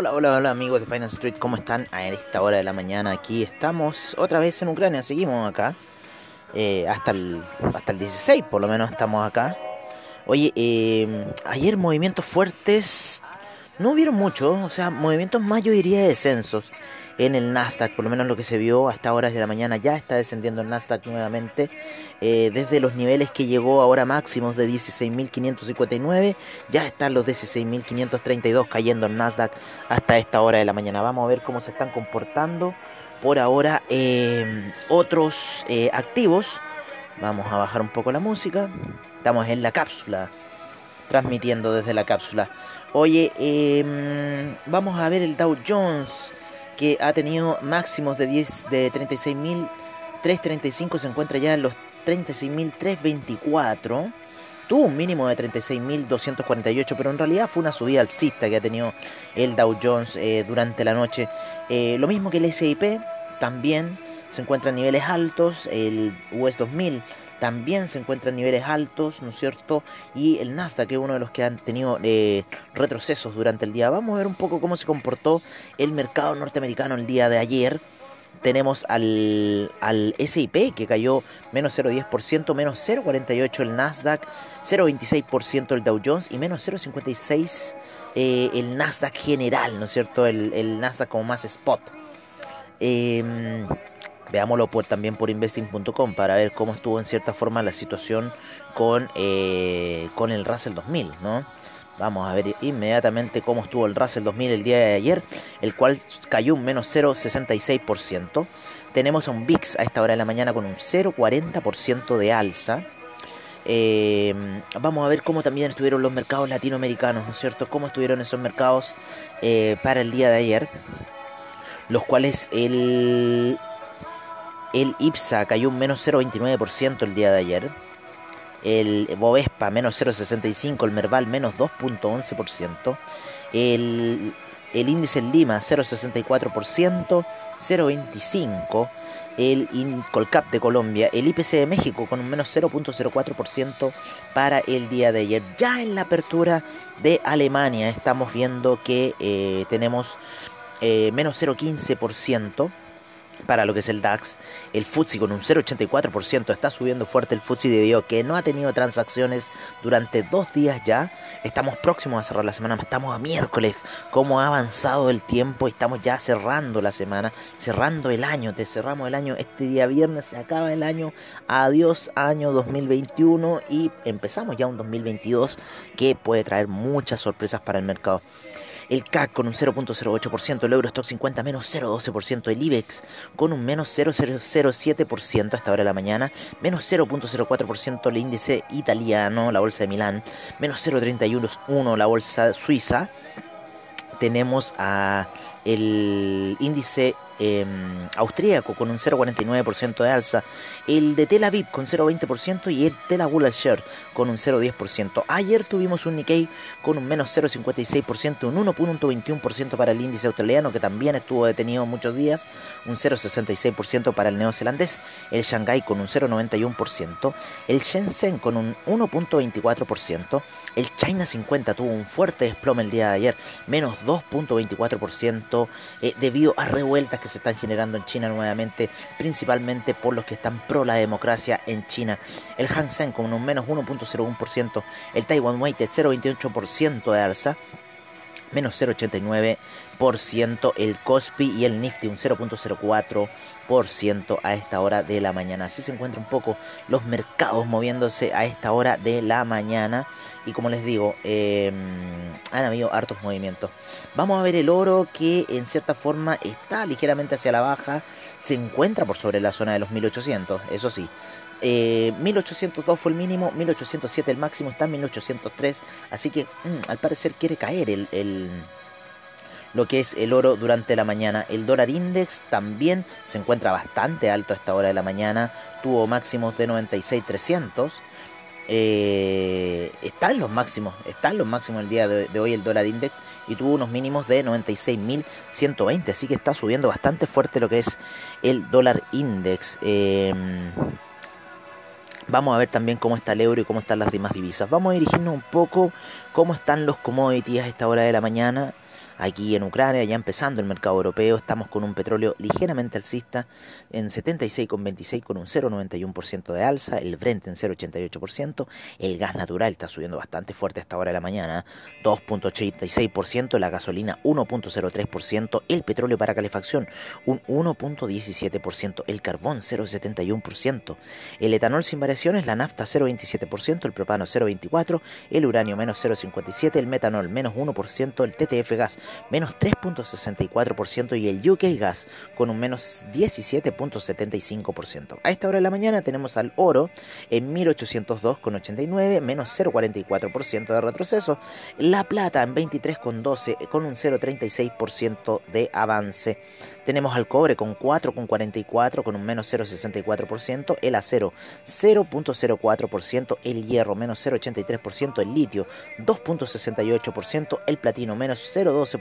Hola, hola, hola amigos de Finance Street, ¿cómo están? A esta hora de la mañana aquí estamos otra vez en Ucrania, seguimos acá. Eh, hasta, el, hasta el 16 por lo menos estamos acá. Oye, eh, ayer movimientos fuertes no hubieron mucho, o sea, movimientos más yo de descensos en el Nasdaq, por lo menos lo que se vio hasta horas de la mañana ya está descendiendo el Nasdaq nuevamente eh, desde los niveles que llegó ahora máximos de 16.559 ya están los 16.532 cayendo el Nasdaq hasta esta hora de la mañana. Vamos a ver cómo se están comportando por ahora eh, otros eh, activos. Vamos a bajar un poco la música. Estamos en la cápsula transmitiendo desde la cápsula. Oye em, vamos a ver el Dow Jones que ha tenido máximos de 10 de 36.335 se encuentra ya en los 36.324 tuvo un mínimo de 36.248 pero en realidad fue una subida alcista que ha tenido el Dow Jones eh, durante la noche. Eh, lo mismo que el S&P también se encuentra en niveles altos el US 2000 también se encuentra en niveles altos, ¿no es cierto? Y el Nasdaq, que es uno de los que han tenido eh, retrocesos durante el día. Vamos a ver un poco cómo se comportó el mercado norteamericano el día de ayer. Tenemos al, al SIP que cayó menos 0,10%, menos 0,48% el Nasdaq, 0,26% el Dow Jones y menos 0,56% eh, el Nasdaq general, ¿no es cierto? El, el Nasdaq como más spot. Eh, Veámoslo también por investing.com para ver cómo estuvo en cierta forma la situación con, eh, con el Russell 2000, ¿no? Vamos a ver inmediatamente cómo estuvo el Russell 2000 el día de ayer, el cual cayó un menos 0,66%. Tenemos a un VIX a esta hora de la mañana con un 0,40% de alza. Eh, vamos a ver cómo también estuvieron los mercados latinoamericanos, ¿no es cierto? Cómo estuvieron esos mercados eh, para el día de ayer. Los cuales el el IPSA cayó un menos 0,29% el día de ayer. El Bovespa menos 0,65%. El Merval menos 2,11%. El, el índice en Lima 0,64%. 0,25%. El Incolcap de Colombia. El IPC de México con un menos 0,04% para el día de ayer. Ya en la apertura de Alemania estamos viendo que eh, tenemos eh, menos 0,15% para lo que es el DAX. El FTSE con un 0,84% está subiendo fuerte el FTSE debido a que no ha tenido transacciones durante dos días ya. Estamos próximos a cerrar la semana, estamos a miércoles. Cómo ha avanzado el tiempo, estamos ya cerrando la semana, cerrando el año. Te cerramos el año este día viernes, se acaba el año. Adiós año 2021 y empezamos ya un 2022 que puede traer muchas sorpresas para el mercado el CAC con un 0.08%, el Eurostock 50 menos 0.12%, el IBEX con un menos 0.007% a esta hora de la mañana, menos 0.04% el índice italiano, la bolsa de Milán, menos 0.31% la bolsa suiza, tenemos a el índice Em, austríaco con un 0,49% de alza, el de Tel Aviv con 0,20% y el Tel Aviv Share con un 0,10%. Ayer tuvimos un Nikkei con un menos 0,56%, un 1,21% para el índice australiano que también estuvo detenido muchos días, un 0,66% para el neozelandés, el Shanghai con un 0,91%, el Shenzhen con un 1,24%, el China 50 tuvo un fuerte desplome el día de ayer, menos 2,24% eh, debido a revueltas que se están generando en China nuevamente, principalmente por los que están pro la democracia en China. El Hang Seng con un menos 1.01%, el Taiwan Weighted 0.28% de alza, menos 0,89%, el Cospi y el Nifty un 0.04% a esta hora de la mañana. Así se encuentran un poco los mercados moviéndose a esta hora de la mañana. Y como les digo, em, han habido hartos movimientos. Vamos a ver el oro que en cierta forma está ligeramente hacia la baja. Se encuentra por sobre la zona de los 1800, eso sí. 1802 eh, fue el mínimo, 1807 el máximo, está en 1803. Así que mm, al parecer quiere caer el, lo que es el oro durante la mañana. El dólar index también se encuentra bastante alto a esta hora de la mañana. Tuvo máximos de 96.300. Eh, está en los máximos, está en los máximos el día de, hoy el dólar index y tuvo unos mínimos de 96.120, así que está subiendo bastante fuerte lo que es el dólar index. Eh, Vamos a ver también cómo está el euro y cómo están las demás divisas. Vamos a dirigirnos un poco cómo están los commodities a esta hora de la mañana. Aquí en Ucrania, ya empezando el mercado europeo, estamos con un petróleo ligeramente alcista en 76,26 con un 0,91% de alza, el Brent en 0,88%, el gas natural está subiendo bastante fuerte a esta hora de la mañana, 2,86%, la gasolina 1,03%, el petróleo para calefacción un 1,17%, el carbón 0,71%, el etanol sin variaciones, la nafta 0,27%, el propano 0,24%, el uranio menos 0,57%, el metanol menos 1%, el TTF gas menos 3.64% y el UK Gas con un menos 17.75%. A esta hora de la mañana tenemos al oro en 1802,89, menos 0.44% de retroceso, la plata en 23,12 con un 0.36% de avance. Tenemos al cobre con 4,44 con un menos 0,64%, el acero 0,04%, el hierro menos 0,83%, el litio 2,68%, el platino menos 0,12%.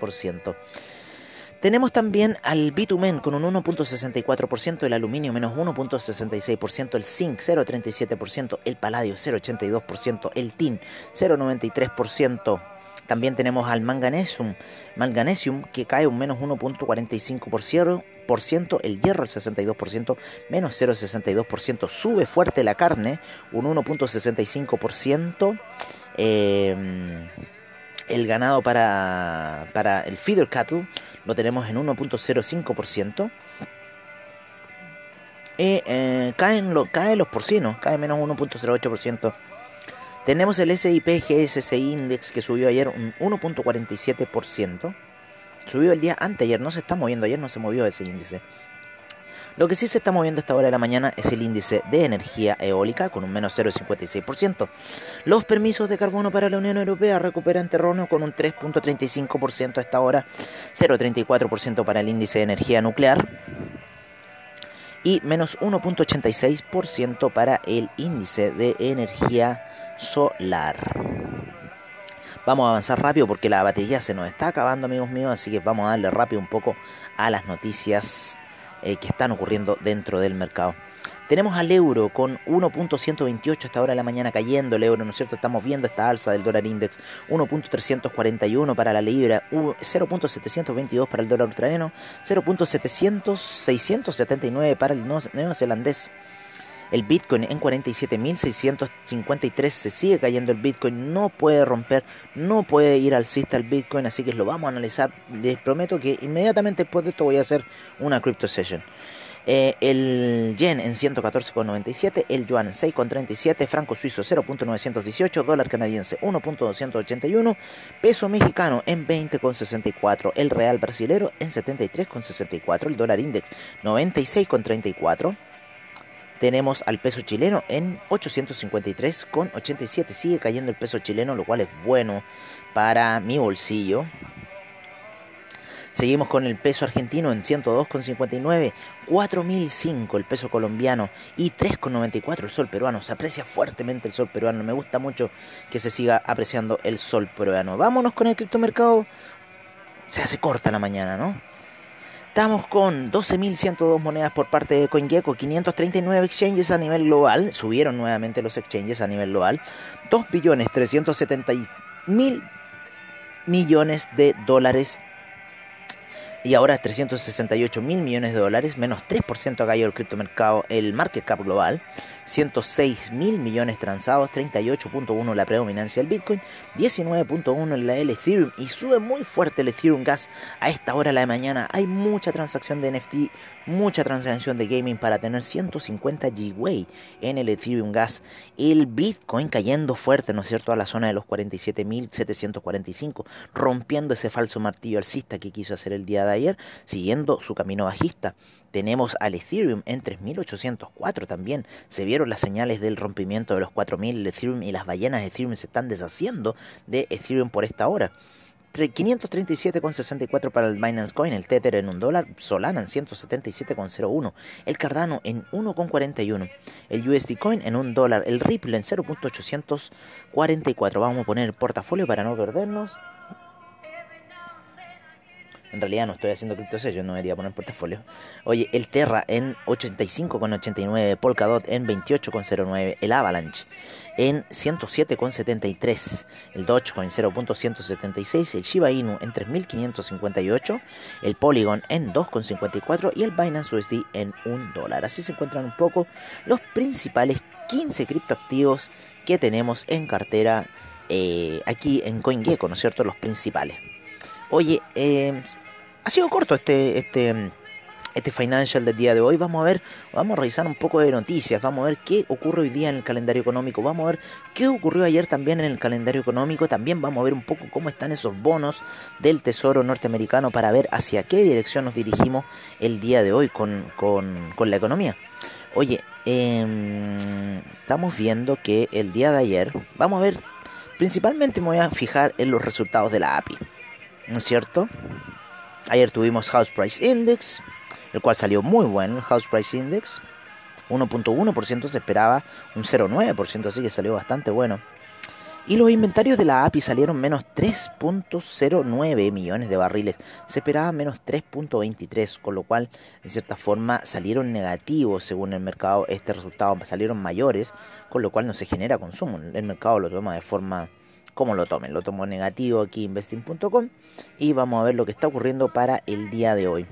Tenemos también al bitumen con un 1.64%, el aluminio menos 1.66%, el zinc 0.37%, el paladio 0.82%, el tin 0.93%. También tenemos al manganesium, manganesium que cae un menos 1.45%, el hierro al 62%, menos 0.62%, sube fuerte la carne, un 1.65%, em, el ganado para, para el feeder cattle lo tenemos en 1.05%. Eh, eh, caen, lo, caen los porcinos, cae menos 1.08%. Tenemos el SIP GSCI Index que subió ayer un 1.47%. Subió el día anteayer, no se está moviendo, ayer no se movió ese índice. Lo que sí se está moviendo a esta hora de la mañana es el índice de energía eólica con un menos 0,56%. Los permisos de carbono para la Unión Europea recuperan terreno con un 3,35% a esta hora, 0,34% para el índice de energía nuclear y menos 1,86% para el índice de energía solar. Vamos a avanzar rápido porque la batería se nos está acabando, amigos míos, así que vamos a darle rápido un poco a las noticias eh, que están ocurriendo dentro del mercado. Tenemos al euro con 1.128 hasta ahora de la mañana cayendo el euro, ¿no es cierto? Estamos viendo esta alza del dólar index, 1.341 para la libra, 0.722 para el dólar australiano, 0.679 para el neozelandés. El Bitcoin en 47.653 se sigue cayendo el Bitcoin, no puede romper, no puede ir alcista el Bitcoin, así que lo vamos a analizar. Les prometo que inmediatamente después de esto voy a hacer una crypto session. Eh, el yen en 114,97, el yuan en 6,37, franco suizo 0.918, dólar canadiense 1.281, peso mexicano en 20,64, el real brasilero en 73,64, el dólar index 96,34 tenemos al peso chileno en 853,87. Sigue cayendo el peso chileno, lo cual es bueno para mi bolsillo. Seguimos con el peso argentino en 102,59, 4.005 el peso colombiano y 3,94 el sol peruano. Se aprecia fuertemente el sol peruano. Me gusta mucho que se siga apreciando el sol peruano. Vámonos con el criptomercado. Se hace corta la mañana, ¿no? Estamos con 12.102 monedas por parte de CoinGecko, 539 exchanges a nivel global, subieron nuevamente los exchanges a nivel global, 2 billones 370 mil millones de dólares. Y ahora 368 mil millones de dólares, menos 3% ha caído el criptomercado, el market cap global. 106 mil millones transados, 38.1 la predominancia del Bitcoin, 19.1 en la el Ethereum y sube muy fuerte el Ethereum Gas a esta hora de la mañana. Hay mucha transacción de NFT, mucha transacción de gaming para tener 150 GWay en el Ethereum Gas. El Bitcoin cayendo fuerte, ¿no es cierto?, a la zona de los 47.745, rompiendo ese falso martillo alcista que quiso hacer el día de ayer, siguiendo su camino bajista. Tenemos al Ethereum en 3804 también. Se vieron las señales del rompimiento de los 4000 Ethereum y las ballenas de Ethereum se están deshaciendo de Ethereum por esta hora. 537,64 para el Binance Coin, el Tether en un dólar, Solana en 177,01, el Cardano en 1,41, el USD Coin en un dólar, el Ripple en 0.844. Vamos a poner portafolio para no perdernos. En realidad no estoy haciendo cripto yo no debería poner portafolio. Oye, el Terra en 85,89, Polkadot en 28,09, el Avalanche en 107,73, el Dogecoin 0.176, el Shiba Inu en 3.558, el Polygon en 2,54 y el Binance USD en 1 dólar. Así se encuentran un poco los principales 15 criptoactivos que tenemos en cartera eh, aquí en CoinGecko, ¿no es cierto? Los principales. Oye, eh, ha sido corto este, este, este financial del día de hoy. Vamos a ver, vamos a revisar un poco de noticias, vamos a ver qué ocurre hoy día en el calendario económico, vamos a ver qué ocurrió ayer también en el calendario económico, también vamos a ver un poco cómo están esos bonos del Tesoro norteamericano para ver hacia qué dirección nos dirigimos el día de hoy con, con, con la economía. Oye, eh, estamos viendo que el día de ayer, vamos a ver, principalmente me voy a fijar en los resultados de la API, ¿no es cierto? Ayer tuvimos House Price Index, el cual salió muy bueno, el House Price Index, 1.1% se esperaba un 0.9%, así que salió bastante bueno. Y los inventarios de la API salieron menos 3.09 millones de barriles. Se esperaba menos 3.23, con lo cual, en cierta forma, salieron negativos según el mercado. Este resultado salieron mayores, con lo cual no se genera consumo. El mercado lo toma de forma como lo tomen. Lo tomo negativo aquí investing.com y vamos a ver lo que está ocurriendo para el día de hoy.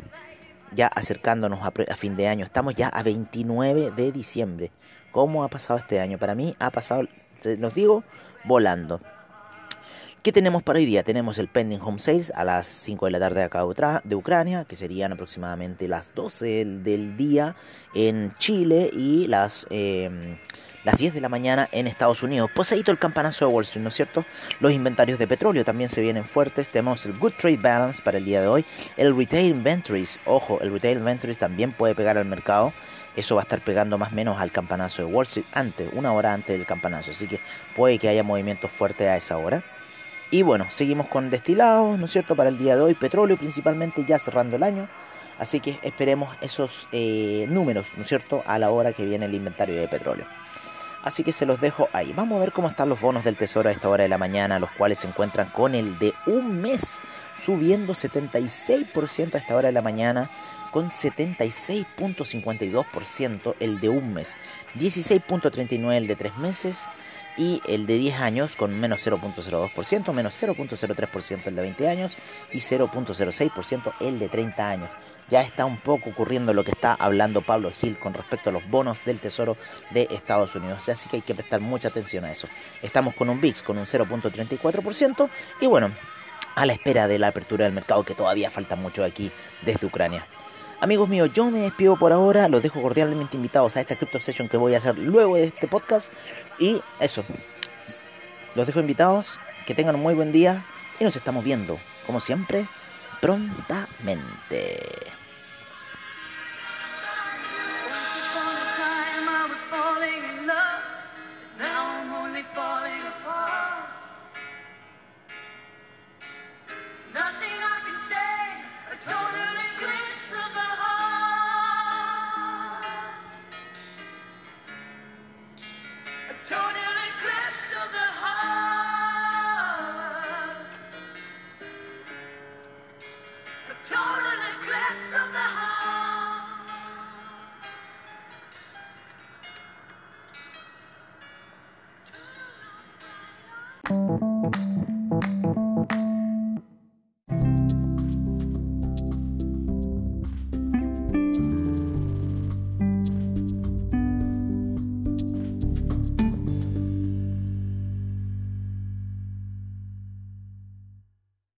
Ya acercándonos a, a fin de año, estamos ya a 29 de diciembre. ¿Cómo ha pasado este año? Para mí ha pasado, se los digo, volando. ¿Qué tenemos para hoy día? Tenemos el pending home sales a las 5 de la tarde acá de Ucrania, que serían aproximadamente las 12 del día en Chile y las, eh, las 10 de la mañana en Estados Unidos. Poseído el campanazo de Wall Street, ¿no es cierto? Los inventarios de petróleo también se vienen fuertes. Tenemos el Good Trade Balance para el día de hoy. El Retail Inventories, ojo, el Retail Inventories también puede pegar al mercado eso va a estar pegando más o menos al campanazo de Wall Street antes, una hora antes del campanazo. Así que puede que haya movimientos fuertes a esa hora. Y bueno, seguimos con destilados, ¿no es cierto? Para el día de hoy, petróleo principalmente ya cerrando el año. Así que esperemos esos eh, números, ¿no es cierto? A la hora que viene el inventario de petróleo. Así que se los dejo ahí. Vamos a ver cómo están los bonos del tesoro a esta hora de la mañana, los cuales se encuentran con el de un mes, subiendo 76% a esta hora de la mañana con 76.52% el de un mes, 16.39 el de tres meses y el de 10 años con menos 0.02%, menos 0.03% el de 20 años y 0.06% el de 30 años. Ya está un poco ocurriendo lo que está hablando Pablo Gil con respecto a los bonos del Tesoro de Estados Unidos. Así que hay que prestar mucha atención a eso. Estamos con un VIX con un 0.34% y bueno, a la espera de la apertura del mercado que todavía falta mucho aquí desde Ucrania. Amigos míos, yo me despido por ahora, los dejo cordialmente invitados a esta Crypto Session que voy a hacer luego de este podcast. Y eso, los dejo invitados, que tengan un muy buen día y nos estamos viendo, como siempre, prontamente.